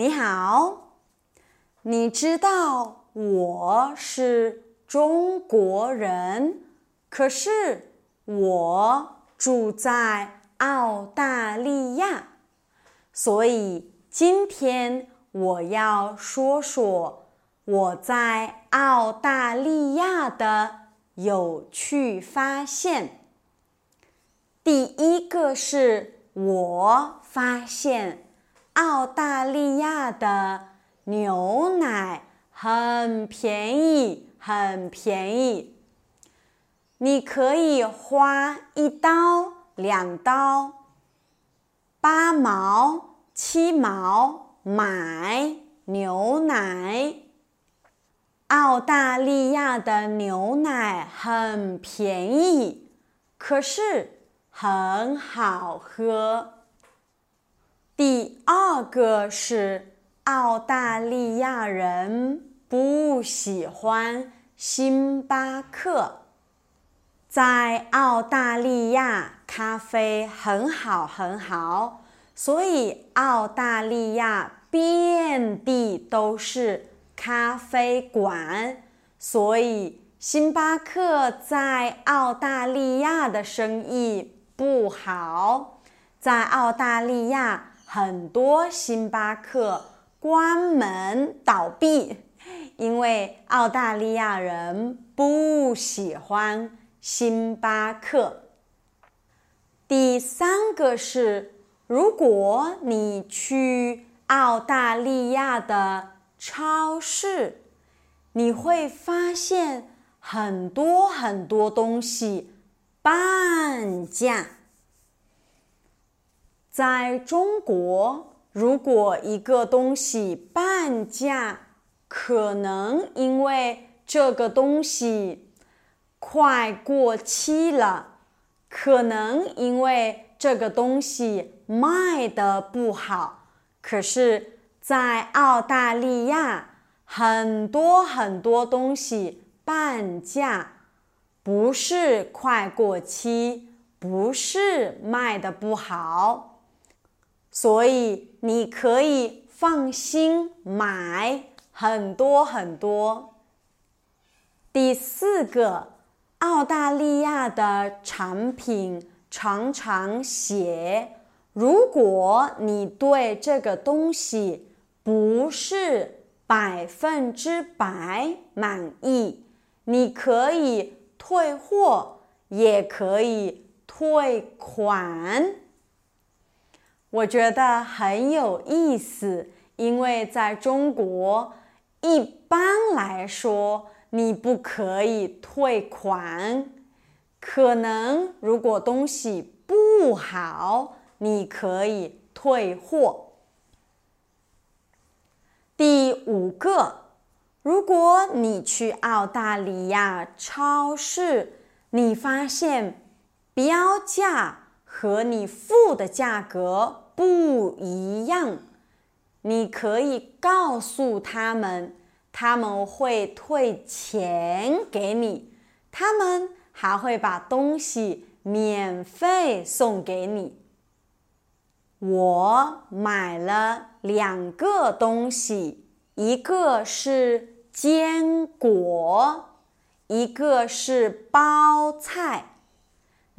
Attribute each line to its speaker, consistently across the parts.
Speaker 1: 你好，你知道我是中国人，可是我住在澳大利亚，所以今天我要说说我在澳大利亚的有趣发现。第一个是我发现。澳大利亚的牛奶很便宜，很便宜。你可以花一刀、两刀、八毛、七毛买牛奶。澳大利亚的牛奶很便宜，可是很好喝。第二个是澳大利亚人不喜欢星巴克。在澳大利亚，咖啡很好很好，所以澳大利亚遍地都是咖啡馆。所以星巴克在澳大利亚的生意不好，在澳大利亚。很多星巴克关门倒闭，因为澳大利亚人不喜欢星巴克。第三个是，如果你去澳大利亚的超市，你会发现很多很多东西半价。在中国，如果一个东西半价，可能因为这个东西快过期了，可能因为这个东西卖的不好。可是，在澳大利亚，很多很多东西半价，不是快过期，不是卖的不好。所以你可以放心买很多很多。第四个，澳大利亚的产品常常写，如果你对这个东西不是百分之百满意，你可以退货，也可以退款。我觉得很有意思，因为在中国，一般来说你不可以退款。可能如果东西不好，你可以退货。第五个，如果你去澳大利亚超市，你发现标价。和你付的价格不一样，你可以告诉他们，他们会退钱给你，他们还会把东西免费送给你。我买了两个东西，一个是坚果，一个是包菜。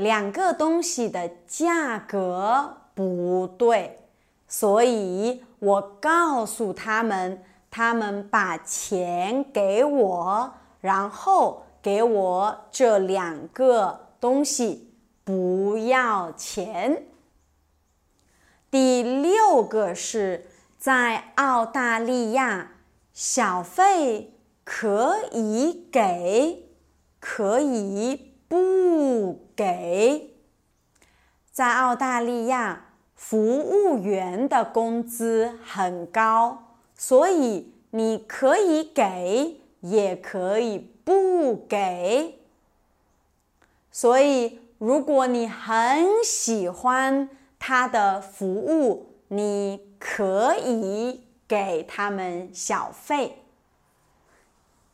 Speaker 1: 两个东西的价格不对，所以我告诉他们，他们把钱给我，然后给我这两个东西，不要钱。第六个是在澳大利亚，小费可以给，可以。不给，在澳大利亚，服务员的工资很高，所以你可以给，也可以不给。所以，如果你很喜欢他的服务，你可以给他们小费。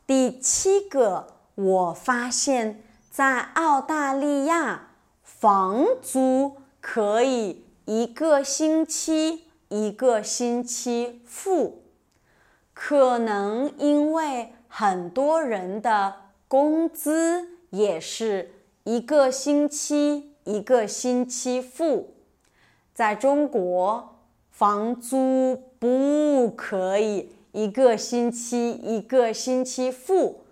Speaker 1: 第七个，我发现。在澳大利亚，房租可以一个星期一个星期付。可能因为很多人的工资也是一个星期一个星期付，在中国房租不可以一个星期一个星期付，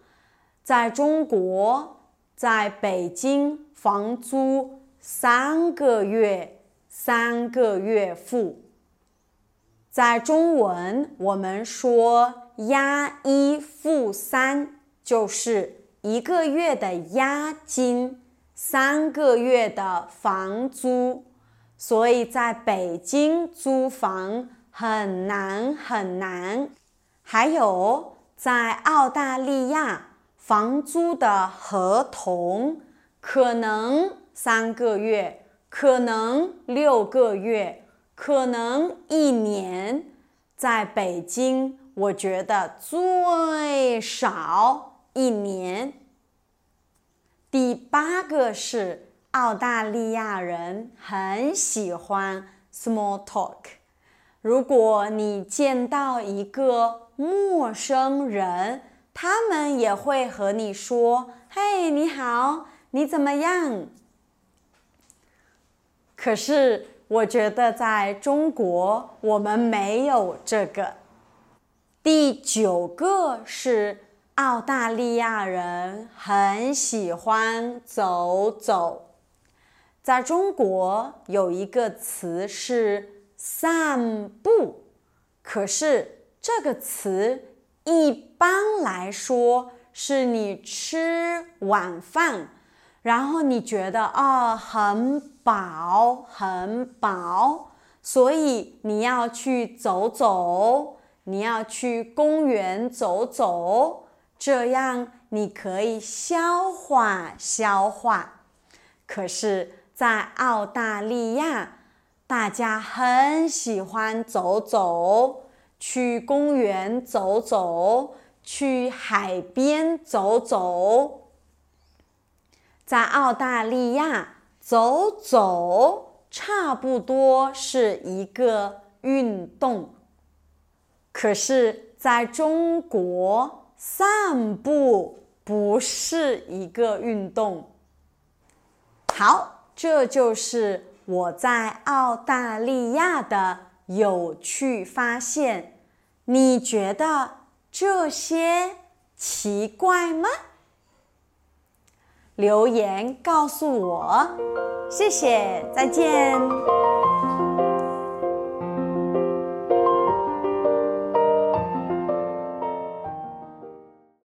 Speaker 1: 在中国，在北京房租三个月三个月付。在中文，我们说押一付三，就是一个月的押金，三个月的房租。所以在北京租房很难很难。还有在澳大利亚，房租的合同可能三个月，可能六个月。可能一年，在北京，我觉得最少一年。第八个是澳大利亚人很喜欢 small talk。如果你见到一个陌生人，他们也会和你说：“嘿，你好，你怎么样？”可是。我觉得在中国，我们没有这个。第九个是澳大利亚人很喜欢走走。在中国有一个词是散步，可是这个词一般来说是你吃晚饭。然后你觉得啊很饱很饱，所以你要去走走，你要去公园走走，这样你可以消化消化。可是，在澳大利亚，大家很喜欢走走，去公园走走，去海边走走。在澳大利亚走走差不多是一个运动，可是在中国散步不是一个运动。好，这就是我在澳大利亚的有趣发现。你觉得这些奇怪吗？留言告诉我，谢谢，再见。